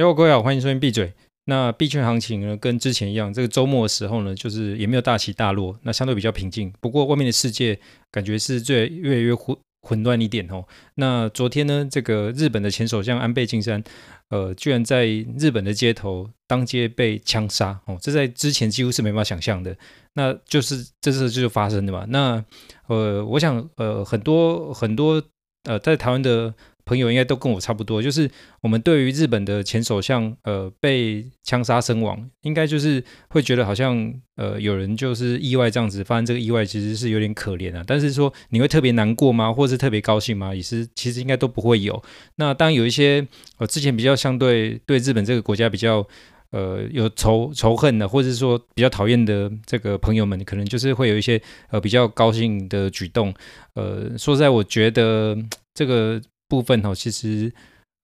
各位好，欢迎收听闭嘴。那币圈行情呢，跟之前一样，这个周末的时候呢，就是也没有大起大落，那相对比较平静。不过外面的世界感觉是最越来越混混乱一点哦。那昨天呢，这个日本的前首相安倍晋三，呃，居然在日本的街头当街被枪杀哦，这在之前几乎是没办法想象的。那就是这次就发生的嘛。那呃，我想呃，很多很多呃，在台湾的。朋友应该都跟我差不多，就是我们对于日本的前首相呃被枪杀身亡，应该就是会觉得好像呃有人就是意外这样子发生这个意外，其实是有点可怜啊。但是说你会特别难过吗？或是特别高兴吗？也是其实应该都不会有。那当有一些呃之前比较相对对日本这个国家比较呃有仇仇恨的，或者是说比较讨厌的这个朋友们，可能就是会有一些呃比较高兴的举动。呃，说实在，我觉得这个。部分哦，其实，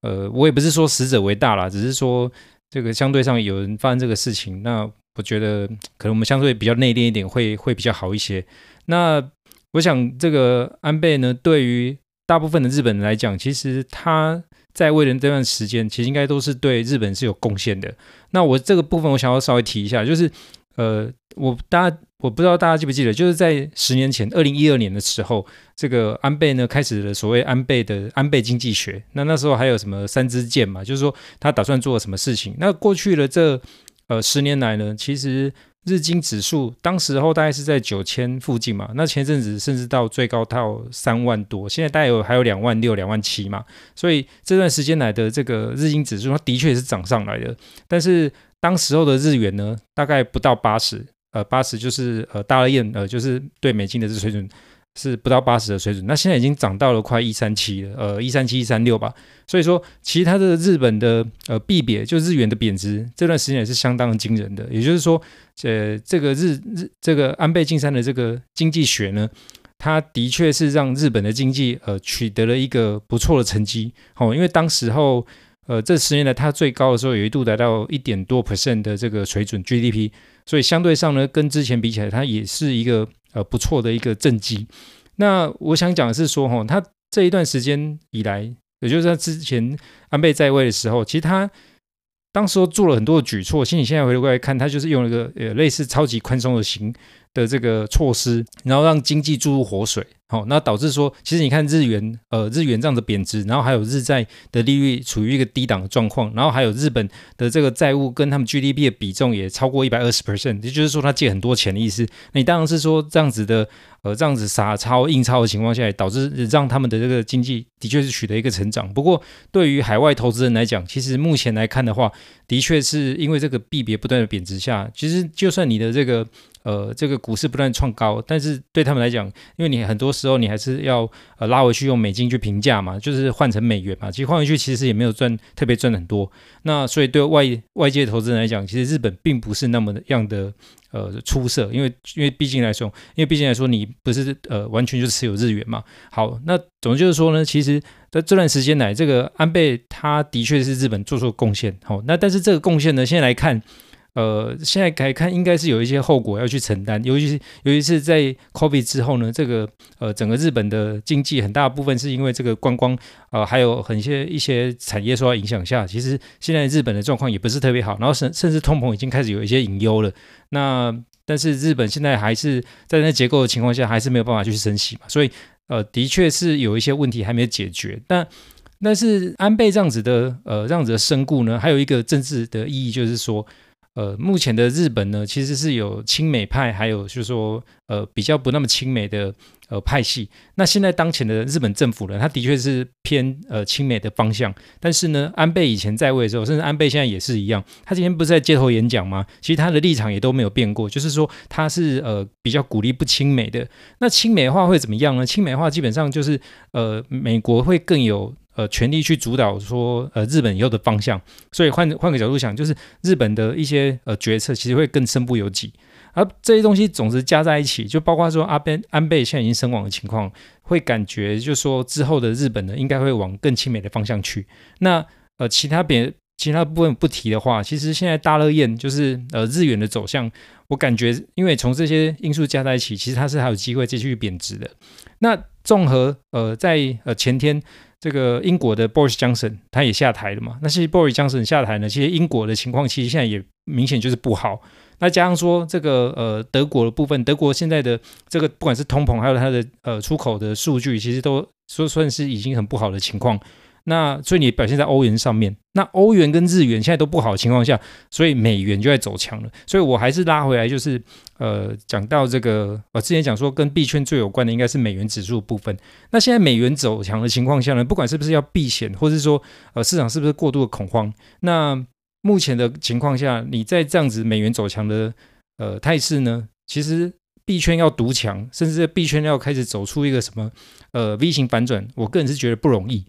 呃，我也不是说死者为大啦，只是说这个相对上有人发生这个事情，那我觉得可能我们相对比较内敛一点会，会比较好一些。那我想这个安倍呢，对于大部分的日本人来讲，其实他在位的这段时间，其实应该都是对日本是有贡献的。那我这个部分，我想要稍微提一下，就是。呃，我大家我不知道大家记不记得，就是在十年前，二零一二年的时候，这个安倍呢开始了所谓安倍的安倍经济学。那那时候还有什么三支箭嘛？就是说他打算做什么事情。那过去的这呃十年来呢，其实日经指数当时候大概是在九千附近嘛。那前阵子甚至到最高到三万多，现在大概有还有两万六、两万七嘛。所以这段时间来的这个日经指数，它的确是涨上来的，但是。当时候的日元呢，大概不到八十，呃，八十就是呃，大热燕，呃，就是对美金的这水准是不到八十的水准。那现在已经涨到了快一三七了，呃，一三七、一三六吧。所以说，其他的日本的呃币贬，就日元的贬值，这段时间也是相当惊人的。也就是说，呃，这个日日这个安倍晋三的这个经济学呢，它的确是让日本的经济呃取得了一个不错的成绩。哦，因为当时候。呃，这十年来，它最高的时候有一度达到一点多 percent 的这个水准 GDP，所以相对上呢，跟之前比起来，它也是一个呃不错的一个政绩。那我想讲的是说，哈，它这一段时间以来，也就是他之前安倍在位的时候，其实他当时做了很多的举措。其实你现在回过来看，他就是用一个呃类似超级宽松的型的这个措施，然后让经济注入活水。好，那导致说，其实你看日元，呃，日元这样的贬值，然后还有日债的利率处于一个低档的状况，然后还有日本的这个债务跟他们 GDP 的比重也超过一百二十 percent，也就是说他借很多钱的意思。那你当然是说这样子的，呃，这样子撒钞印钞的情况下，导致让他们的这个经济的确是取得一个成长。不过对于海外投资人来讲，其实目前来看的话，的确是因为这个币别不断的贬值下，其实就算你的这个。呃，这个股市不断创高，但是对他们来讲，因为你很多时候你还是要呃拉回去用美金去评价嘛，就是换成美元嘛，其实换回去其实也没有赚特别赚很多。那所以对外外界投资人来讲，其实日本并不是那么样的呃出色，因为因为毕竟来说，因为毕竟来说你不是呃完全就持有日元嘛。好，那总之就是说呢，其实在这段时间来，这个安倍他的确是日本做出贡献。好，那但是这个贡献呢，现在来看。呃，现在来看，应该是有一些后果要去承担，尤其是尤其是在 COVID 之后呢，这个呃，整个日本的经济很大部分是因为这个观光，呃，还有很些一些产业受到影响下，其实现在日本的状况也不是特别好，然后甚甚至通膨已经开始有一些隐忧了。那但是日本现在还是在那结构的情况下，还是没有办法去升息嘛，所以呃，的确是有一些问题还没有解决。但但是安倍这样子的呃这样子的身故呢，还有一个政治的意义，就是说。呃，目前的日本呢，其实是有亲美派，还有就是说，呃，比较不那么亲美的呃派系。那现在当前的日本政府呢，他的确是偏呃亲美的方向。但是呢，安倍以前在位的时候，甚至安倍现在也是一样。他今天不是在街头演讲吗？其实他的立场也都没有变过，就是说他是呃比较鼓励不亲美的。那亲美化会怎么样呢？亲美化基本上就是呃美国会更有。呃，全力去主导说，呃，日本以后的方向。所以换换个角度想，就是日本的一些呃决策，其实会更身不由己。而这些东西总是加在一起，就包括说阿倍安倍现在已经身亡的情况，会感觉就是说之后的日本呢，应该会往更亲美的方向去。那呃，其他别其他部分不提的话，其实现在大热宴就是呃日元的走向，我感觉因为从这些因素加在一起，其实它是还有机会继续贬值的。那综合呃，在呃前天这个英国的 Boris Johnson 他也下台了嘛。那其实 Boris Johnson 下台呢，其实英国的情况其实现在也明显就是不好。那加上说这个呃德国的部分，德国现在的这个不管是通膨还有它的呃出口的数据，其实都说算是已经很不好的情况。那所以你表现在欧元上面，那欧元跟日元现在都不好的情况下，所以美元就在走强了。所以我还是拉回来，就是呃讲到这个，我之前讲说跟币圈最有关的应该是美元指数部分。那现在美元走强的情况下呢，不管是不是要避险，或是说呃市场是不是过度的恐慌，那目前的情况下，你在这样子美元走强的呃态势呢，其实币圈要独强，甚至币圈要开始走出一个什么呃 V 型反转，我个人是觉得不容易。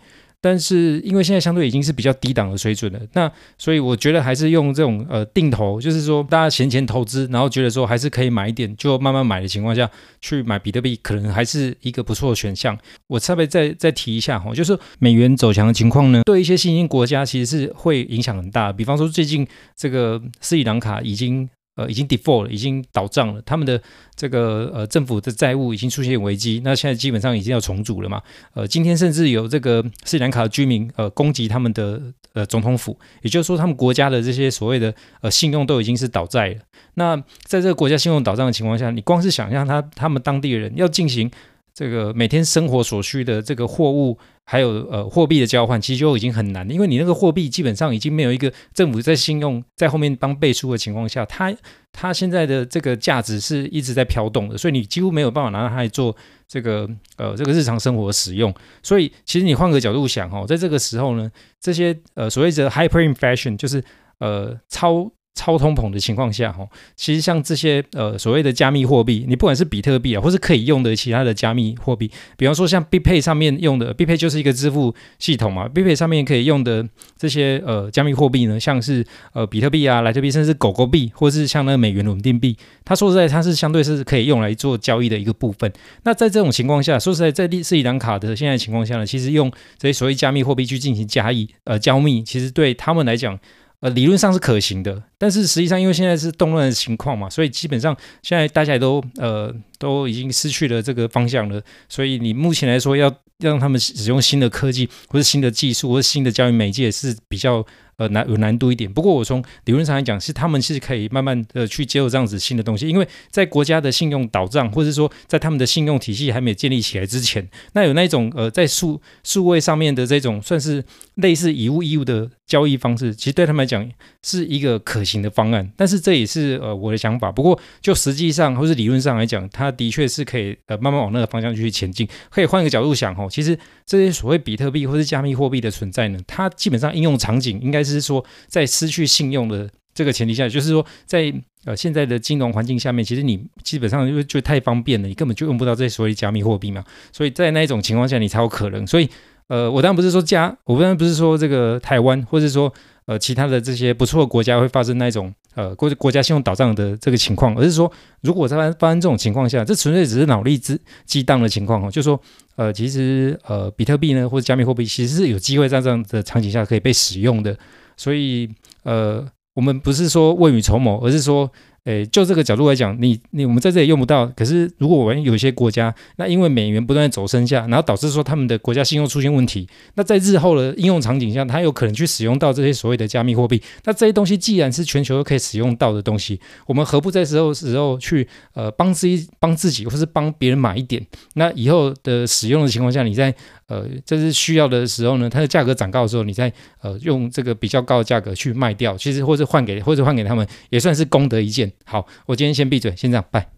但是因为现在相对已经是比较低档的水准了，那所以我觉得还是用这种呃定投，就是说大家闲钱投资，然后觉得说还是可以买一点，就慢慢买的情况下去买比特币，可能还是一个不错的选项。我稍微再再提一下哈，就是美元走强的情况呢，对一些新兴国家其实是会影响很大。比方说最近这个斯里兰卡已经。呃，已经 default 了，已经倒账了。他们的这个呃政府的债务已经出现危机，那现在基本上已经要重组了嘛。呃，今天甚至有这个斯里兰卡的居民呃攻击他们的呃总统府，也就是说他们国家的这些所谓的呃信用都已经是倒债了。那在这个国家信用倒账的情况下，你光是想象他他们当地人要进行这个每天生活所需的这个货物。还有呃货币的交换，其实就已经很难了，因为你那个货币基本上已经没有一个政府在信用在后面帮背书的情况下，它它现在的这个价值是一直在飘动的，所以你几乎没有办法拿它来做这个呃这个日常生活使用。所以其实你换个角度想哦，在这个时候呢，这些呃所谓的 hyperinflation 就是呃超。超通膨的情况下，哈，其实像这些呃所谓的加密货币，你不管是比特币啊，或是可以用的其他的加密货币，比方说像 BPay 上面用的，BPay 就是一个支付系统嘛，BPay 上面可以用的这些呃加密货币呢，像是呃比特币啊、莱特币，甚至狗狗币，或是像那个美元稳定币，它说实在它是相对是可以用来做交易的一个部分。那在这种情况下，说实在在斯里兰卡的现在情况下呢，其实用这些所谓加密货币去进行交易呃交易，其实对他们来讲。呃，理论上是可行的，但是实际上，因为现在是动乱的情况嘛，所以基本上现在大家也都呃都已经失去了这个方向了。所以你目前来说，要让他们使用新的科技，或是新的技术，或是新的教育媒介是比较。呃，难有难度一点。不过我从理论上来讲，是他们是可以慢慢的去接受这样子新的东西，因为在国家的信用倒账，或者说在他们的信用体系还没有建立起来之前，那有那种呃在数数位上面的这种算是类似以物易物的交易方式，其实对他们来讲是一个可行的方案。但是这也是呃我的想法。不过就实际上或是理论上来讲，它的确是可以呃慢慢往那个方向去前进。可以换一个角度想哦，其实这些所谓比特币或是加密货币的存在呢，它基本上应用场景应该。是说，在失去信用的这个前提下，就是说，在呃现在的金融环境下面，其实你基本上就就太方便了，你根本就用不到这些所谓加密货币嘛。所以在那一种情况下，你才有可能。所以，呃，我当然不是说加，我当然不是说这个台湾，或者说呃其他的这些不错的国家会发生那种呃国国家信用倒账的这个情况，而是说，如果在发生这种情况下，这纯粹只是脑力之激荡的情况哦，就是说。呃，其实呃，比特币呢，或者加密货币，其实是有机会在这样的场景下可以被使用的。所以，呃，我们不是说未雨绸缪，而是说。诶，就这个角度来讲，你你我们在这里用不到。可是，如果我们有一些国家，那因为美元不断走升下，然后导致说他们的国家信用出现问题，那在日后的应用场景下，它有可能去使用到这些所谓的加密货币。那这些东西既然是全球都可以使用到的东西，我们何不在时候时候去呃帮自己帮自己，或是帮别人买一点？那以后的使用的情况下，你在。呃，这是需要的时候呢，它的价格涨高的时候，你再呃用这个比较高的价格去卖掉，其实或者换给或者换给他们，也算是功德一件。好，我今天先闭嘴，先这样，拜。